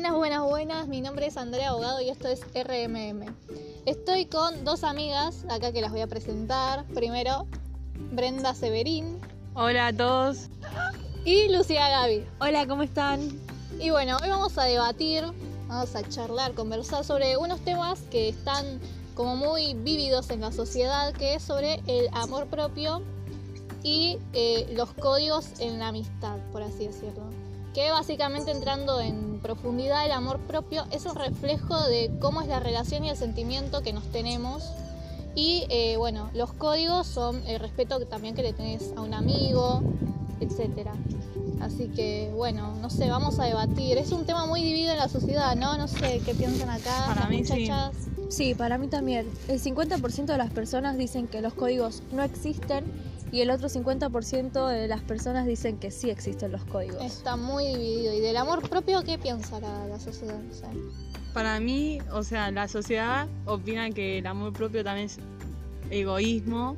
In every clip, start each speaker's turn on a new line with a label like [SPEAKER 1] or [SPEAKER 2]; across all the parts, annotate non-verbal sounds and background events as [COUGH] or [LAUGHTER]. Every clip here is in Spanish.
[SPEAKER 1] Buenas, buenas, buenas. Mi nombre es Andrea Abogado y esto es RMM. Estoy con dos amigas acá que las voy a presentar. Primero, Brenda Severín
[SPEAKER 2] Hola a todos.
[SPEAKER 1] y Lucía Gaby.
[SPEAKER 3] Hola, ¿cómo están?
[SPEAKER 1] Y bueno, hoy vamos a debatir, vamos a charlar, conversar sobre unos temas que están como muy vívidos en la sociedad, que es sobre el amor propio y eh, los códigos en la amistad, por así decirlo. Que básicamente entrando en profundidad, el amor propio es un reflejo de cómo es la relación y el sentimiento que nos tenemos. Y eh, bueno, los códigos son el respeto que también que le tenés a un amigo, etcétera. Así que bueno, no sé, vamos a debatir. Es un tema muy dividido en la sociedad, ¿no? No sé qué piensan acá
[SPEAKER 2] Para
[SPEAKER 1] las
[SPEAKER 2] mí sí.
[SPEAKER 1] muchachas.
[SPEAKER 3] Sí, para mí también. El 50% de las personas dicen que los códigos no existen y el otro 50% de las personas dicen que sí existen los códigos.
[SPEAKER 1] Está muy dividido. ¿Y del amor propio qué piensa la, la sociedad? O sea,
[SPEAKER 2] Para mí, o sea, la sociedad opina que el amor propio también es egoísmo.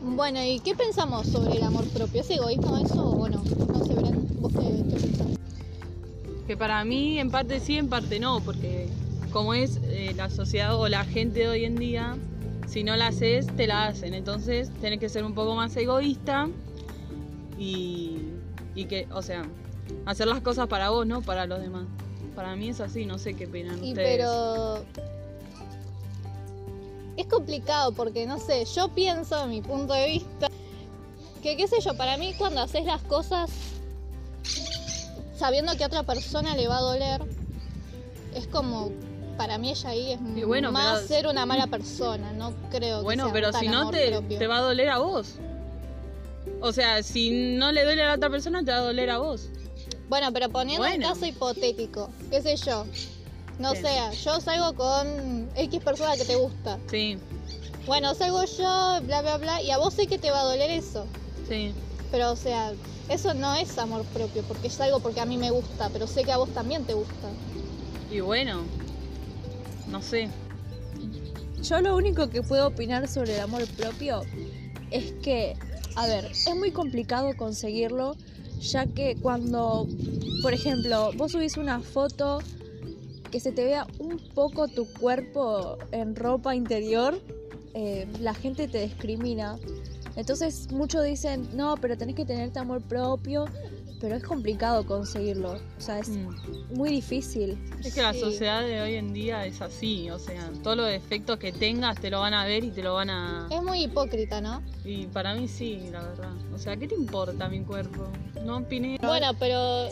[SPEAKER 1] Bueno, ¿y qué pensamos sobre el amor propio? ¿Es egoísmo eso o no? No sé, Bren, ¿vos qué, qué pensás?
[SPEAKER 2] Que para mí en parte sí, en parte no, porque como es eh, la sociedad o la gente de hoy en día, si no la haces, te la hacen. Entonces tenés que ser un poco más egoísta y, y que, o sea, hacer las cosas para vos, no para los demás. Para mí es así, no sé qué opinan
[SPEAKER 1] Y
[SPEAKER 2] ustedes.
[SPEAKER 1] pero es complicado porque no sé, yo pienso en mi punto de vista que qué sé yo, para mí cuando haces las cosas sabiendo que a otra persona le va a doler, es como para mí ella ahí es
[SPEAKER 2] Y bueno,
[SPEAKER 1] más
[SPEAKER 2] pero-
[SPEAKER 1] ser una mala persona, no creo que
[SPEAKER 2] Bueno,
[SPEAKER 1] sea
[SPEAKER 2] pero
[SPEAKER 1] tan
[SPEAKER 2] si no te,
[SPEAKER 1] propio.
[SPEAKER 2] te va a doler a vos. O sea, si no le duele a la otra persona, te va a doler a vos.
[SPEAKER 1] Bueno, pero poniendo
[SPEAKER 2] Bueno.
[SPEAKER 1] un caso hipotético, qué sé yo. No
[SPEAKER 2] ¿Qué?
[SPEAKER 1] sea, yo salgo con X persona que te gusta.
[SPEAKER 2] Sí,
[SPEAKER 1] Bueno, salgo yo, bla, bla, bla, y a vos sé que te va a doler eso.
[SPEAKER 2] sí.
[SPEAKER 1] Pero, o sea, eso no es amor propio, porque es algo porque a mí me gusta, pero sé que a vos también te gusta.
[SPEAKER 2] Y bueno, no sé.
[SPEAKER 3] Yo lo único que puedo opinar sobre el amor propio es que, a ver, es muy complicado conseguirlo, ya que cuando, por ejemplo, vos subís una foto que se te vea un poco tu cuerpo en ropa interior, eh, la gente te discrimina. Entonces muchos dicen, no, pero tenés que tenerte amor propio, pero es complicado conseguirlo. O sea, es
[SPEAKER 2] Mm.
[SPEAKER 3] muy difícil.
[SPEAKER 2] Es que la sociedad de hoy en día es así, o sea, todos los defectos que tengas te lo van a ver y te lo van a...
[SPEAKER 1] Es muy hipócrita, ¿no?
[SPEAKER 2] Y para mí sí, la verdad. O sea, ¿qué te importa mi cuerpo? No opiné.
[SPEAKER 1] Bueno, pero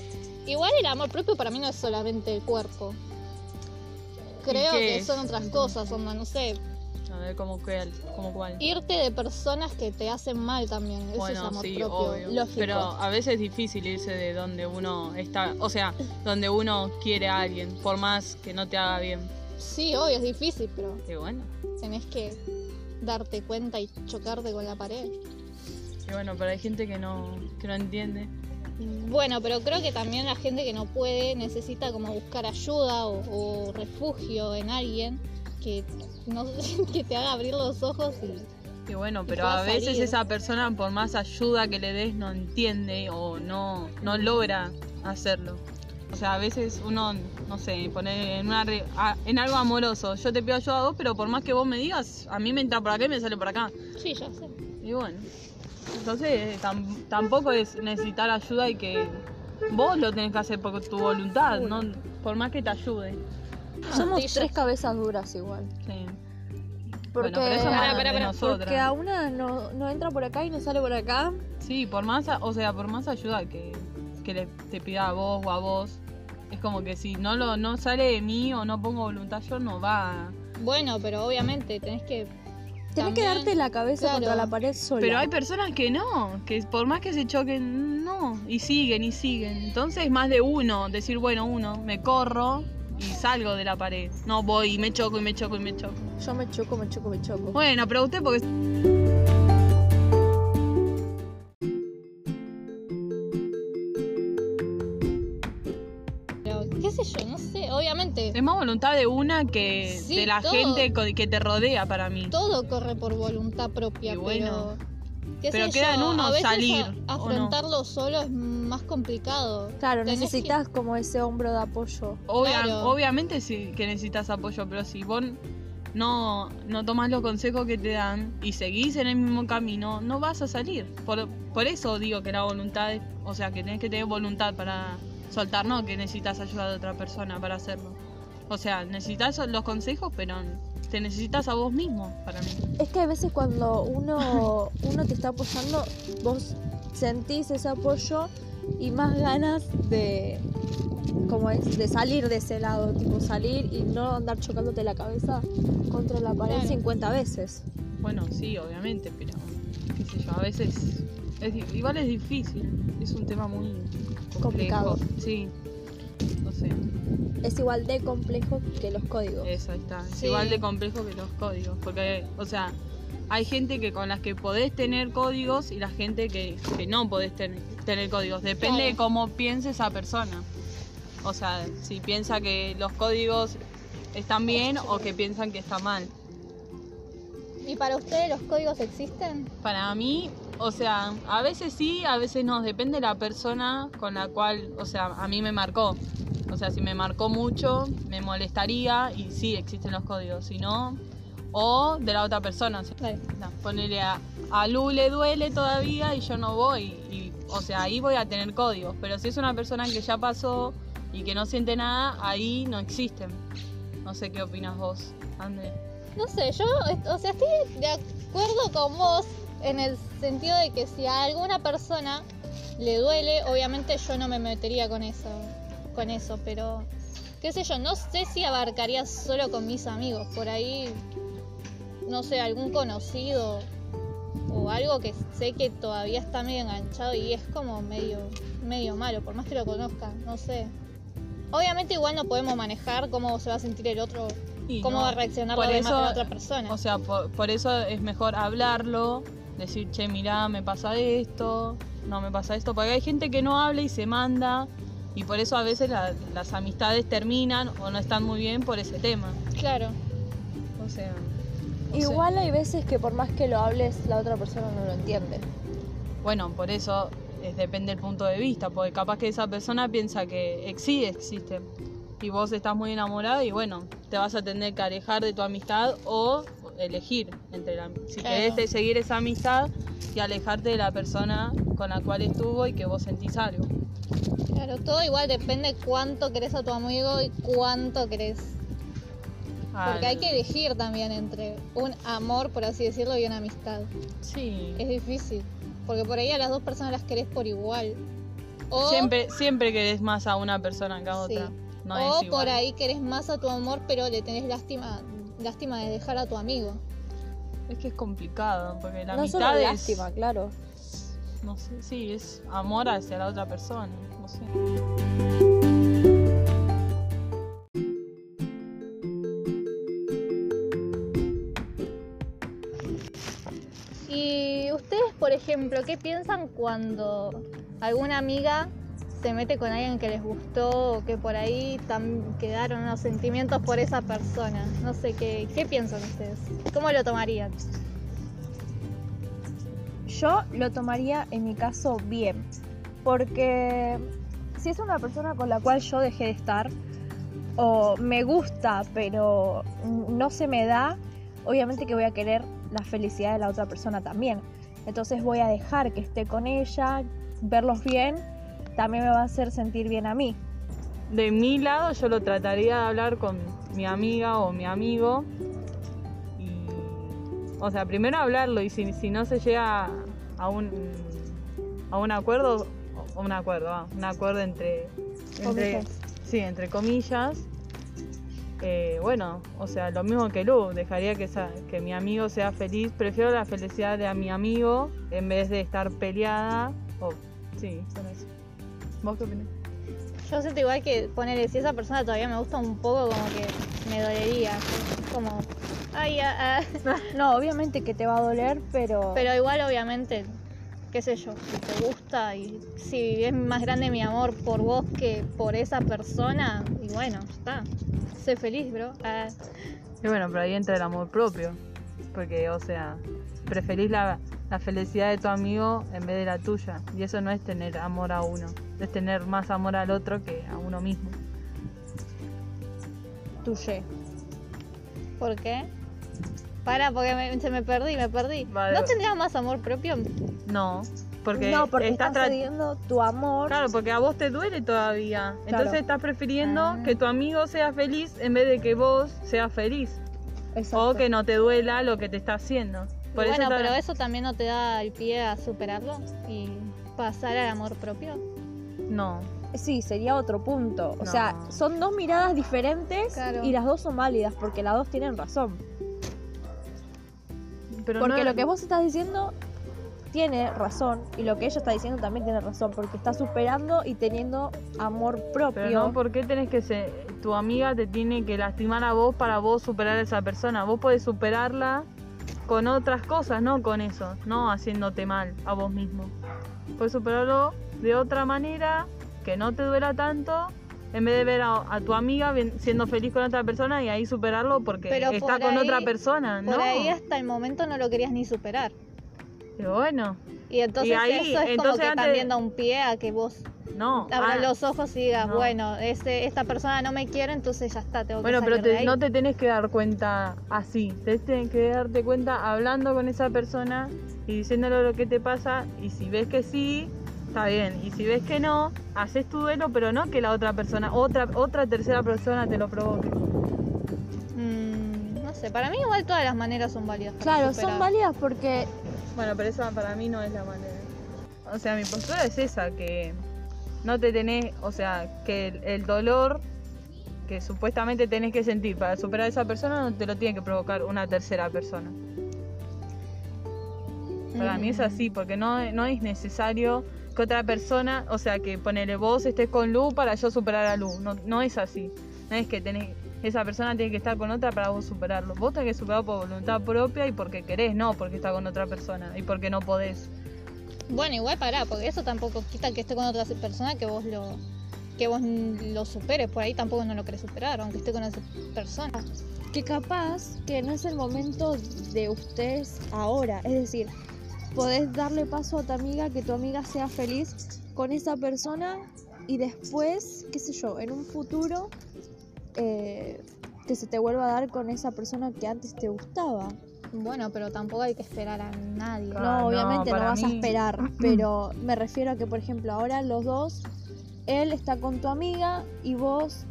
[SPEAKER 1] igual el amor propio para mí no es solamente el cuerpo. Creo que
[SPEAKER 2] es,
[SPEAKER 1] son otras cosas, onda, no sé,
[SPEAKER 2] A ver, ¿cómo cuál? ¿Cómo cuál?
[SPEAKER 1] irte de personas que te hacen mal también. Eso es
[SPEAKER 2] Bueno,
[SPEAKER 1] amor
[SPEAKER 2] sí,
[SPEAKER 1] propio.
[SPEAKER 2] obvio.
[SPEAKER 3] lógico.
[SPEAKER 2] Pero a veces es difícil irse de donde uno está, o sea, donde uno quiere a alguien, por más que no te haga bien.
[SPEAKER 1] Sí, obvio, es difícil, pero
[SPEAKER 2] Y bueno,
[SPEAKER 1] tenés que darte cuenta y chocarte con la pared.
[SPEAKER 2] y bueno, pero hay gente que no, que no entiende.
[SPEAKER 1] Bueno, pero creo que también la gente que no puede necesita como buscar ayuda o, o refugio en alguien que, no, [LAUGHS] que te haga abrir los ojos y
[SPEAKER 2] Y bueno, pero a veces
[SPEAKER 1] salir.
[SPEAKER 2] esa persona, por más ayuda que le des, no entiende o no, no logra hacerlo. O sea, a veces uno, no sé, poner en, una re- a- en algo amoroso. Yo te pido ayuda a vos, pero por más que vos me digas, a mí me entra por acá y me sale por acá.
[SPEAKER 1] sí, ya sé.
[SPEAKER 2] Y bueno, entonces tam- tampoco es necesitar ayuda y que vos lo tenés que hacer por tu voluntad, no por más que te ayude.
[SPEAKER 3] Somos
[SPEAKER 1] sí, ya
[SPEAKER 3] tres cabezas duras igual.
[SPEAKER 2] Sí.
[SPEAKER 3] Porque,
[SPEAKER 2] bueno, pero eso
[SPEAKER 1] pará,
[SPEAKER 2] de
[SPEAKER 1] pará,
[SPEAKER 2] nosotras.
[SPEAKER 3] porque a una no, no entra por acá y no sale por acá.
[SPEAKER 2] Sí, por más, a- o sea, por más ayuda que, que le, te pida a vos o a vos, es como que si no lo no sale de mí o no pongo voluntad yo, no va.
[SPEAKER 1] Bueno, pero obviamente tenés que.
[SPEAKER 3] Tenés que darte la cabeza
[SPEAKER 1] claro.
[SPEAKER 3] contra la pared sola.
[SPEAKER 2] Pero hay personas que no, que por más que se choquen, no, y siguen y siguen. Entonces más de uno, decir, bueno, uno, me corro y salgo de la pared. No voy y me choco y me choco y me choco.
[SPEAKER 3] Yo me choco, me choco, me choco.
[SPEAKER 2] Bueno, pero usted porque...
[SPEAKER 1] Qué sé yo, no sé. Obviamente.
[SPEAKER 2] Es más voluntad de una que
[SPEAKER 1] Sí,
[SPEAKER 2] de la
[SPEAKER 1] todo.
[SPEAKER 2] gente que te rodea para mí.
[SPEAKER 1] Todo corre por voluntad propia,
[SPEAKER 2] Y bueno,
[SPEAKER 1] pero. qué
[SPEAKER 2] pero
[SPEAKER 1] sé
[SPEAKER 2] queda en uno
[SPEAKER 1] a veces
[SPEAKER 2] salir,
[SPEAKER 1] a-
[SPEAKER 2] ¿o no?
[SPEAKER 1] afrontarlo solo es más complicado.
[SPEAKER 3] Claro,
[SPEAKER 1] Tenés que-
[SPEAKER 3] necesitas como ese hombro de apoyo.
[SPEAKER 2] Obvia-
[SPEAKER 1] Claro.
[SPEAKER 2] Obviamente sí que necesitas apoyo, pero si vos no, no tomás los consejos que te dan y seguís en el mismo camino, no vas a salir. Por, por eso digo que la voluntad, es- o sea, que tenés que tener voluntad para soltar, no que necesitas ayuda de otra persona para hacerlo. O sea, necesitas los consejos, pero te necesitas a vos mismo, para mí.
[SPEAKER 3] Es que a veces cuando uno, [LAUGHS] uno te está apoyando, vos sentís ese apoyo y más ganas de, como es, de salir de ese lado, tipo salir y no andar chocándote la cabeza contra la pared
[SPEAKER 1] Claro.
[SPEAKER 3] 50 veces.
[SPEAKER 2] Bueno, sí, obviamente, pero qué sé yo, a veces es, igual es difícil, es un tema muy complejo.
[SPEAKER 3] Complicado.
[SPEAKER 2] Sí, no sé,
[SPEAKER 3] Es igual de complejo que los códigos.
[SPEAKER 2] eso está, es
[SPEAKER 1] Sí.
[SPEAKER 2] igual de complejo que los códigos, porque, o sea, hay gente que con las que podés tener códigos y la gente que, que no podés ten- tener códigos, depende
[SPEAKER 1] Claro.
[SPEAKER 2] de cómo piense esa persona. O sea, si piensa que los códigos están bien o que piensan que está mal.
[SPEAKER 1] ¿Y para ustedes los códigos existen?
[SPEAKER 2] Para mí, o sea, a veces sí, a veces no, depende de la persona con la cual, o sea, a mí me marcó. O sea, si me marcó mucho, me molestaría y sí existen los códigos, si no, o de la otra persona. o sea, no, ponerle a, a Lu le duele todavía y yo no voy, y, o sea, ahí voy a tener códigos, pero si es una persona que ya pasó y que no siente nada, ahí no existen. No sé qué opinas vos, André.
[SPEAKER 1] No sé, yo, o sea, estoy de acuerdo con vos en el sentido de que si a alguna persona le duele, obviamente yo no me metería con eso, con eso, pero qué sé yo, no sé si abarcaría solo con mis amigos, por ahí, no sé, algún conocido o algo que sé que todavía está medio enganchado y es como medio, medio malo, por más que lo conozca, no sé. Obviamente igual no podemos manejar cómo se va a sentir el otro
[SPEAKER 2] Y
[SPEAKER 1] cómo
[SPEAKER 2] no,
[SPEAKER 1] va a reaccionar
[SPEAKER 2] por eso-
[SPEAKER 1] la otra persona.
[SPEAKER 2] O sea, por, por eso es mejor hablarlo, decir, che, mirá, me pasa esto, no me pasa esto, porque hay gente que no habla y se manda, y por eso a veces la- las amistades terminan o no están muy bien por ese tema.
[SPEAKER 1] claro.
[SPEAKER 2] O sea, sé.
[SPEAKER 3] Igual hay veces que por más que lo hables, la otra persona no lo entiende.
[SPEAKER 2] Bueno, por eso es, depende del punto de vista, porque capaz que esa persona piensa que sí existe, y vos estás muy enamorada y bueno, te vas a tener que alejar de tu amistad o elegir entre la, si
[SPEAKER 1] Claro.
[SPEAKER 2] querés seguir esa amistad y alejarte de la persona con la cual estuvo y que vos sentís algo.
[SPEAKER 1] Claro, todo igual depende cuánto querés a tu amigo y cuánto querés. Porque hay que elegir también entre un amor, por así decirlo, y una amistad.
[SPEAKER 2] Sí.
[SPEAKER 1] Es difícil. Porque por ahí a las dos personas las querés por igual. O,
[SPEAKER 2] Siempre, siempre querés más a una persona que a
[SPEAKER 1] Sí.
[SPEAKER 2] otra. No
[SPEAKER 1] o
[SPEAKER 2] es igual.
[SPEAKER 1] por ahí querés más a tu amor, pero le tenés lástima, lástima de dejar a tu amigo.
[SPEAKER 2] Es que es complicado, porque la
[SPEAKER 3] no
[SPEAKER 2] amistad
[SPEAKER 3] solo
[SPEAKER 2] es...
[SPEAKER 3] lástima, claro.
[SPEAKER 2] No sé, sí, es amor hacia la otra persona. No sé.
[SPEAKER 1] Ejemplo, ¿qué piensan cuando alguna amiga se mete con alguien que les gustó o que por ahí quedaron unos sentimientos por esa persona? No sé, ¿qué, qué piensan ustedes? ¿Cómo lo tomarían?
[SPEAKER 3] Yo lo tomaría en mi caso bien, porque si es una persona con la cual yo dejé de estar, o me gusta, pero no se me da, obviamente que voy a querer la felicidad de la otra persona también. Entonces voy a dejar que esté con ella, verlos bien, también me va a hacer sentir bien a mí.
[SPEAKER 2] De mi lado yo lo trataría de hablar con mi amiga o mi amigo. Y, o sea, primero hablarlo y si, si no se llega a un, a un acuerdo, un acuerdo, ah, un acuerdo entre, entre, sí, entre comillas, eh, bueno, o sea, lo mismo que Lu, dejaría que, esa- que mi amigo sea feliz, prefiero la felicidad de a mi amigo en vez de estar peleada, o sí, con eso. ¿Vos qué opinás?
[SPEAKER 1] Yo siento igual que ponerle, si esa persona todavía me gusta un poco, como que me dolería. Como, ay, ah, ah. [LAUGHS]
[SPEAKER 3] No, obviamente que te va a doler, pero...
[SPEAKER 1] Pero igual, obviamente, qué sé yo, si te gusta y si es más grande mi amor por vos que por esa persona, y bueno, ya está. Sé feliz, bro. Ah,
[SPEAKER 2] Y bueno, pero ahí entra el amor propio. Porque, o sea, preferís la, la felicidad de tu amigo en vez de la tuya. Y eso no es tener amor a uno, es tener más amor al otro que a uno mismo.
[SPEAKER 3] Tuye.
[SPEAKER 1] ¿Por qué? Para, porque me- se me perdí, me perdí.
[SPEAKER 2] Vale.
[SPEAKER 1] ¿No tendrías más amor propio?
[SPEAKER 2] No, porque,
[SPEAKER 3] no, porque
[SPEAKER 2] estás
[SPEAKER 3] estás cediendo tu amor.
[SPEAKER 2] Claro, porque a vos te duele todavía. Entonces estás prefiriendo
[SPEAKER 1] Ah.
[SPEAKER 2] que tu amigo sea feliz en vez de que vos seas feliz.
[SPEAKER 3] Exacto.
[SPEAKER 2] O que no te duela lo que te está haciendo. Por
[SPEAKER 1] bueno,
[SPEAKER 2] eso
[SPEAKER 1] pero eso también no te da el pie a superarlo y pasar al amor propio.
[SPEAKER 2] No.
[SPEAKER 3] Sí, sería otro punto. O
[SPEAKER 2] No.
[SPEAKER 3] sea, son dos miradas diferentes
[SPEAKER 1] Claro.
[SPEAKER 3] y las dos son válidas porque las dos tienen razón.
[SPEAKER 2] Pero
[SPEAKER 3] Porque
[SPEAKER 2] no-
[SPEAKER 3] lo que vos estás diciendo tiene razón y lo que ella está diciendo también tiene razón porque está superando y teniendo amor propio.
[SPEAKER 2] Pero no, ¿por qué tenés que ser... Tu amiga te tiene que lastimar a vos para vos superar a esa persona. Vos podés superarla con otras cosas, no con eso. No haciéndote mal a vos mismo. Puedes superarlo de otra manera, que no te duela tanto, en vez de ver a, a tu amiga siendo feliz con otra persona y ahí superarlo porque
[SPEAKER 1] Pero
[SPEAKER 2] está
[SPEAKER 1] por
[SPEAKER 2] con
[SPEAKER 1] ahí-
[SPEAKER 2] otra persona,
[SPEAKER 1] Por
[SPEAKER 2] ¿no?
[SPEAKER 1] ahí hasta el momento no lo querías ni superar.
[SPEAKER 2] Pero bueno,
[SPEAKER 1] Y entonces
[SPEAKER 2] Y ahí,
[SPEAKER 1] eso es como que
[SPEAKER 2] antes-
[SPEAKER 1] también da un pie a que vos
[SPEAKER 2] no.
[SPEAKER 1] abras
[SPEAKER 2] ah,
[SPEAKER 1] los ojos y digas,
[SPEAKER 2] no.
[SPEAKER 1] bueno, este, esta persona no me quiere, entonces ya está, tengo que
[SPEAKER 2] Bueno, pero
[SPEAKER 1] salir
[SPEAKER 2] te-
[SPEAKER 1] de ahí.
[SPEAKER 2] no te tenés que dar cuenta así. Te tenés que darte cuenta hablando con esa persona y diciéndole lo que te pasa. Y si ves que sí, está bien. Y si ves que no, haces tu duelo, pero no que la otra persona, otra, otra tercera persona te lo provoque.
[SPEAKER 1] Mm, no sé, para mí igual todas las maneras son válidas.
[SPEAKER 3] Claro,
[SPEAKER 1] superar.
[SPEAKER 3] son válidas porque
[SPEAKER 2] Bueno, pero esa para mí no es la manera. O sea, mi postura es esa, que no te tenés, o sea, que el, el dolor que supuestamente tenés que sentir para superar a esa persona no te lo tiene que provocar una tercera persona. Para mí es
[SPEAKER 1] Mm.
[SPEAKER 2] así, porque no, no es necesario que otra persona, o sea, que ponele vos estés con Lu para yo superar a Lu. No, no es así. No es que tenés, esa persona tiene que estar con otra para vos superarlo. Vos tenés que superarlo por voluntad propia y porque querés, no porque está con otra persona y porque no podés.
[SPEAKER 1] Bueno, igual pará, porque eso tampoco quita que esté con otra persona que vos lo que vos lo superes, por ahí tampoco no lo querés superar, aunque esté con esa persona.
[SPEAKER 3] que capaz que no es el momento de ustedes ahora. Es decir, podés darle paso a tu amiga, que tu amiga sea feliz con esa persona y después, qué sé yo, en un futuro eh, que se te vuelva a dar con esa persona que antes te gustaba.
[SPEAKER 1] Bueno, pero tampoco hay que esperar a nadie.
[SPEAKER 2] Ah,
[SPEAKER 3] no,
[SPEAKER 2] no,
[SPEAKER 3] obviamente no vas a esperar, [CLEARS THROAT] pero me refiero a que, por ejemplo, ahora los dos, él está con tu amiga y vos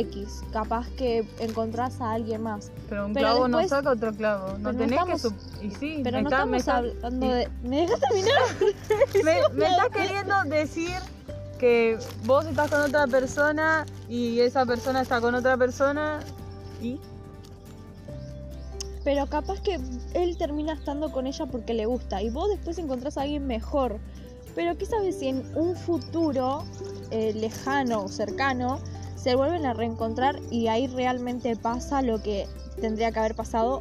[SPEAKER 3] X, capaz que encontrás a alguien más.
[SPEAKER 2] Pero un
[SPEAKER 3] Pero
[SPEAKER 2] clavo no saca otro clavo. No tenés
[SPEAKER 3] estamos-
[SPEAKER 2] que... Y sí,
[SPEAKER 3] Pero
[SPEAKER 2] me
[SPEAKER 3] no estamos
[SPEAKER 2] está-
[SPEAKER 3] hablando de... [LAUGHS] ¿Me dejas terminar? [LAUGHS] [LAUGHS]
[SPEAKER 2] Me, me estás queriendo decir que vos estás con otra persona y esa persona está con otra persona y...
[SPEAKER 3] Pero capaz que él termina estando con ella porque le gusta y vos después encontrás a alguien mejor. Pero qué sabes si en un futuro eh, lejano o cercano se vuelven a reencontrar y ahí realmente pasa lo que tendría que haber pasado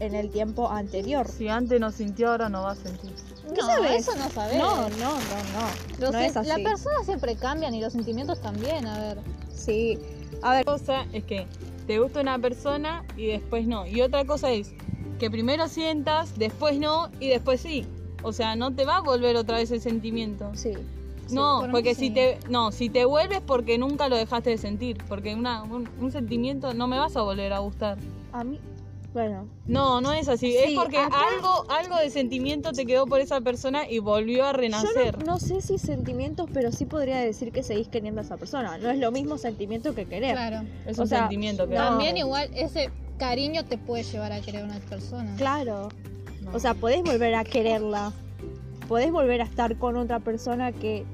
[SPEAKER 3] en el tiempo anterior.
[SPEAKER 2] Si antes no sintió, ahora no va a sentir.
[SPEAKER 3] ¿Qué
[SPEAKER 1] no,
[SPEAKER 3] sabes?
[SPEAKER 1] eso no sabes.
[SPEAKER 3] No, no, no, no.
[SPEAKER 1] Los
[SPEAKER 3] no es así.
[SPEAKER 1] Las personas siempre cambian y los sentimientos también, a ver.
[SPEAKER 3] Sí. A ver,
[SPEAKER 2] cosa es que te gusta una persona y después no. Y otra cosa es que primero sientas, después no y después sí. O sea, no te va a volver otra vez el sentimiento.
[SPEAKER 3] sí.
[SPEAKER 2] No,
[SPEAKER 1] por
[SPEAKER 2] porque si te no, si te vuelves porque nunca lo dejaste de sentir, porque una, un, un sentimiento no me vas a volver a gustar.
[SPEAKER 3] A mí, bueno,
[SPEAKER 2] No, no es así,
[SPEAKER 3] Sí,
[SPEAKER 2] es porque
[SPEAKER 3] acá-
[SPEAKER 2] algo algo de sentimiento te quedó por esa persona y volvió a
[SPEAKER 3] yo
[SPEAKER 2] renacer.
[SPEAKER 3] no, no sé si sentimientos, pero sí podría decir que seguís queriendo a esa persona. No es lo mismo sentimiento que querer.
[SPEAKER 1] Claro.
[SPEAKER 2] Es
[SPEAKER 3] o
[SPEAKER 2] un
[SPEAKER 3] sea,
[SPEAKER 2] sentimiento que
[SPEAKER 3] no.
[SPEAKER 1] También igual ese cariño te puede llevar a querer a una persona.
[SPEAKER 3] Claro.
[SPEAKER 2] No.
[SPEAKER 3] O sea, podés volver a quererla. Podés volver a estar con otra persona que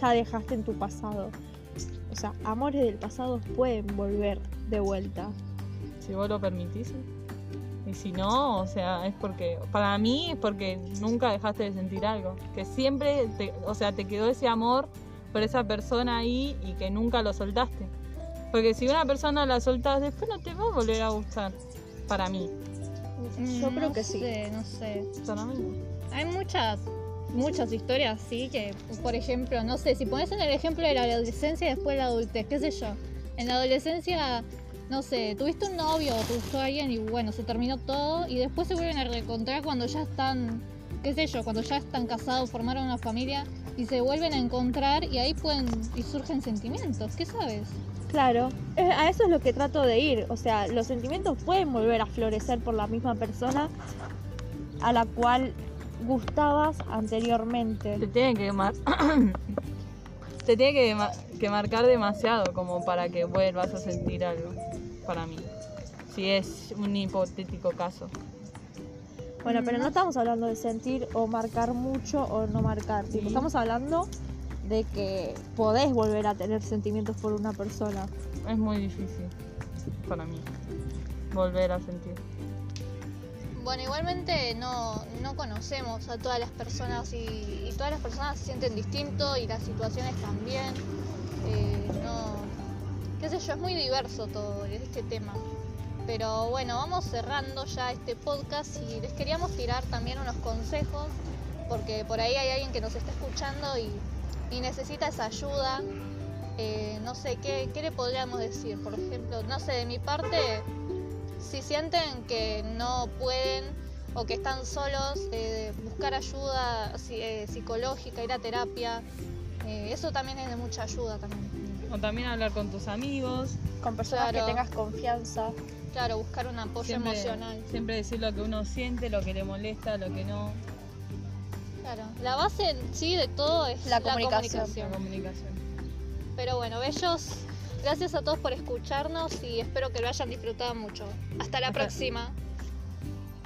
[SPEAKER 3] ya dejaste en tu pasado. O sea, amores del pasado pueden volver de vuelta.
[SPEAKER 2] si vos lo permitís. Y si no, o sea, es porque, para mí es porque nunca dejaste de sentir algo. Que siempre, te, o sea, te quedó ese amor por esa persona ahí y que nunca lo soltaste. Porque si una persona la soltás, después no te va a volver a gustar. Para mí.
[SPEAKER 3] Yo
[SPEAKER 1] Mm,
[SPEAKER 3] creo
[SPEAKER 1] no
[SPEAKER 3] que sí.
[SPEAKER 1] sé, no sé.
[SPEAKER 2] Para mí.
[SPEAKER 1] Hay muchas muchas historias, sí, que por ejemplo, no sé, si pones en el ejemplo de la adolescencia y después la adultez, qué sé yo. En la adolescencia, no sé, tuviste un novio o te gustó alguien y bueno, se terminó todo y después se vuelven a reencontrar cuando ya están, qué sé yo, cuando ya están casados, formaron una familia y se vuelven a encontrar y ahí pueden y surgen sentimientos, ¿qué sabes?
[SPEAKER 3] Claro, a eso es lo que trato de ir. O sea, los sentimientos pueden volver a florecer por la misma persona a la cual gustabas anteriormente.
[SPEAKER 2] Te tiene que mar- [CLEARS THROAT] te tiene que, ma- que marcar demasiado como para que vuelvas a sentir algo para mí. Si es un hipotético caso.
[SPEAKER 3] Bueno, pero no estamos hablando de sentir o marcar mucho o no marcar.
[SPEAKER 2] Sí.
[SPEAKER 3] estamos hablando de que podés volver a tener sentimientos por una persona.
[SPEAKER 2] Es muy difícil para mí volver a sentir.
[SPEAKER 1] Bueno, igualmente no, no conocemos a todas las personas y, todas las personas se sienten distinto y las situaciones también. Eh, no, qué sé yo, es muy diverso todo este tema. Pero bueno, vamos cerrando ya este podcast y les queríamos tirar también unos consejos porque por ahí hay alguien que nos está escuchando y, y necesita esa ayuda. Eh, no sé, ¿qué, ¿qué le podríamos decir? Por ejemplo, no sé, de mi parte, si sienten que no pueden o que están solos, eh, buscar ayuda eh, psicológica, ir a terapia, eh, eso también es de mucha ayuda también.
[SPEAKER 2] O también hablar con tus amigos.
[SPEAKER 3] Con personas
[SPEAKER 1] Claro.
[SPEAKER 3] que tengas confianza.
[SPEAKER 1] Claro, buscar un apoyo
[SPEAKER 2] Siempre,
[SPEAKER 1] emocional.
[SPEAKER 2] siempre decir lo que uno siente, lo que le molesta, lo que no.
[SPEAKER 1] Claro, la base en sí de todo es
[SPEAKER 3] La
[SPEAKER 1] la,
[SPEAKER 3] comunicación.
[SPEAKER 1] comunicación.
[SPEAKER 2] La comunicación.
[SPEAKER 1] Pero bueno, bellos, gracias a todos por escucharnos y espero que lo hayan disfrutado mucho. Hasta la próxima.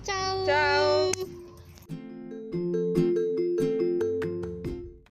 [SPEAKER 1] Chao.
[SPEAKER 2] Chao.